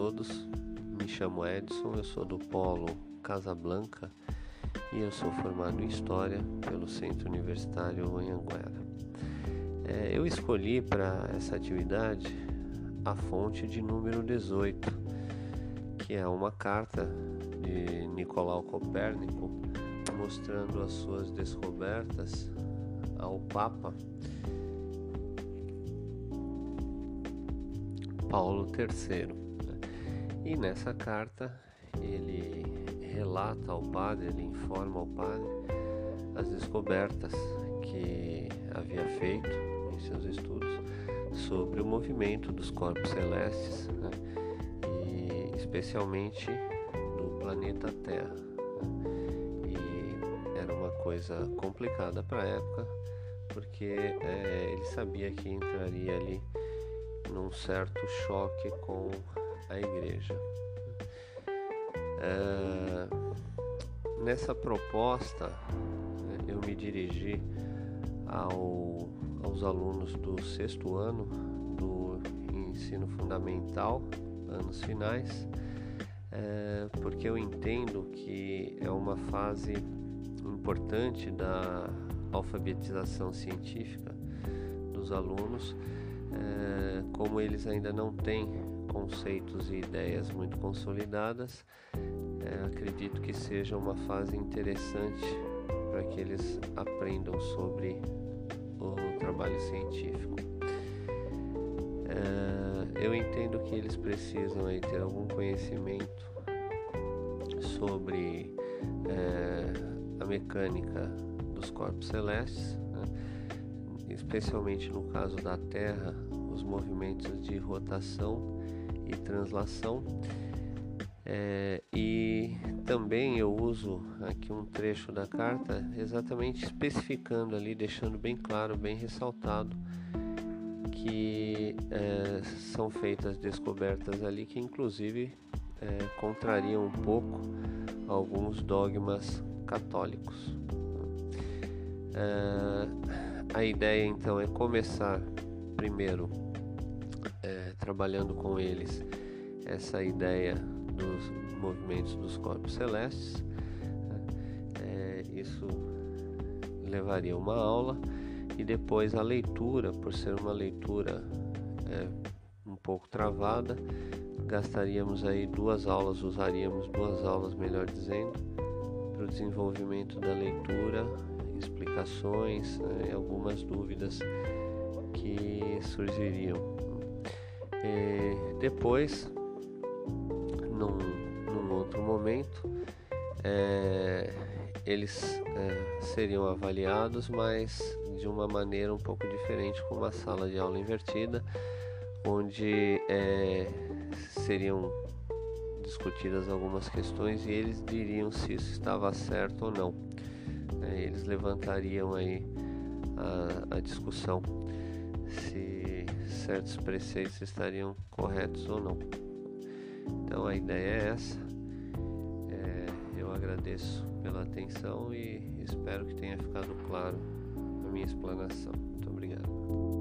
todos, me chamo Edson, eu sou do Polo Casablanca e eu sou formado em História pelo Centro Universitário Anhanguera. É, eu escolhi para essa atividade a fonte de número 18, que é uma carta de Nicolau Copérnico mostrando as suas descobertas ao Papa Paulo III. E nessa carta ele relata ao padre, ele informa ao padre as descobertas que havia feito em seus estudos sobre o movimento dos corpos celestes né? e especialmente do planeta Terra. E era uma coisa complicada para a época porque é, ele sabia que entraria ali num certo choque com a igreja. É, nessa proposta, eu me dirigi ao, aos alunos do sexto ano do ensino fundamental, anos finais, é, porque eu entendo que é uma fase importante da alfabetização científica dos alunos é, como eles ainda não têm conceitos e ideias muito consolidadas, é, acredito que seja uma fase interessante para que eles aprendam sobre o trabalho científico. É, eu entendo que eles precisam aí, ter algum conhecimento sobre é, a mecânica dos corpos celestes, especialmente no caso da Terra, os movimentos de rotação e translação. É, e também eu uso aqui um trecho da carta exatamente especificando ali, deixando bem claro, bem ressaltado que é, são feitas descobertas ali que inclusive é, contrariam um pouco alguns dogmas católicos. É, a ideia então é começar primeiro trabalhando com eles essa ideia dos movimentos dos corpos celestes. Né? É, isso levaria uma aula e depois a leitura, por ser uma leitura é, um pouco travada, gastaríamos aí duas aulas, usaríamos duas aulas, melhor dizendo, para o desenvolvimento da leitura explicações né, algumas dúvidas que surgiriam. E depois, num, num outro momento, é, eles é, seriam avaliados, mas de uma maneira um pouco diferente, com uma sala de aula invertida, onde é, seriam discutidas algumas questões e eles diriam se isso estava certo ou não. Né, eles levantariam aí a, a, discussão se certos preceitos estariam corretos ou não. Então a ideia é essa. É, eu agradeço pela atenção e espero que tenha ficado claro a minha explanação. Muito obrigado.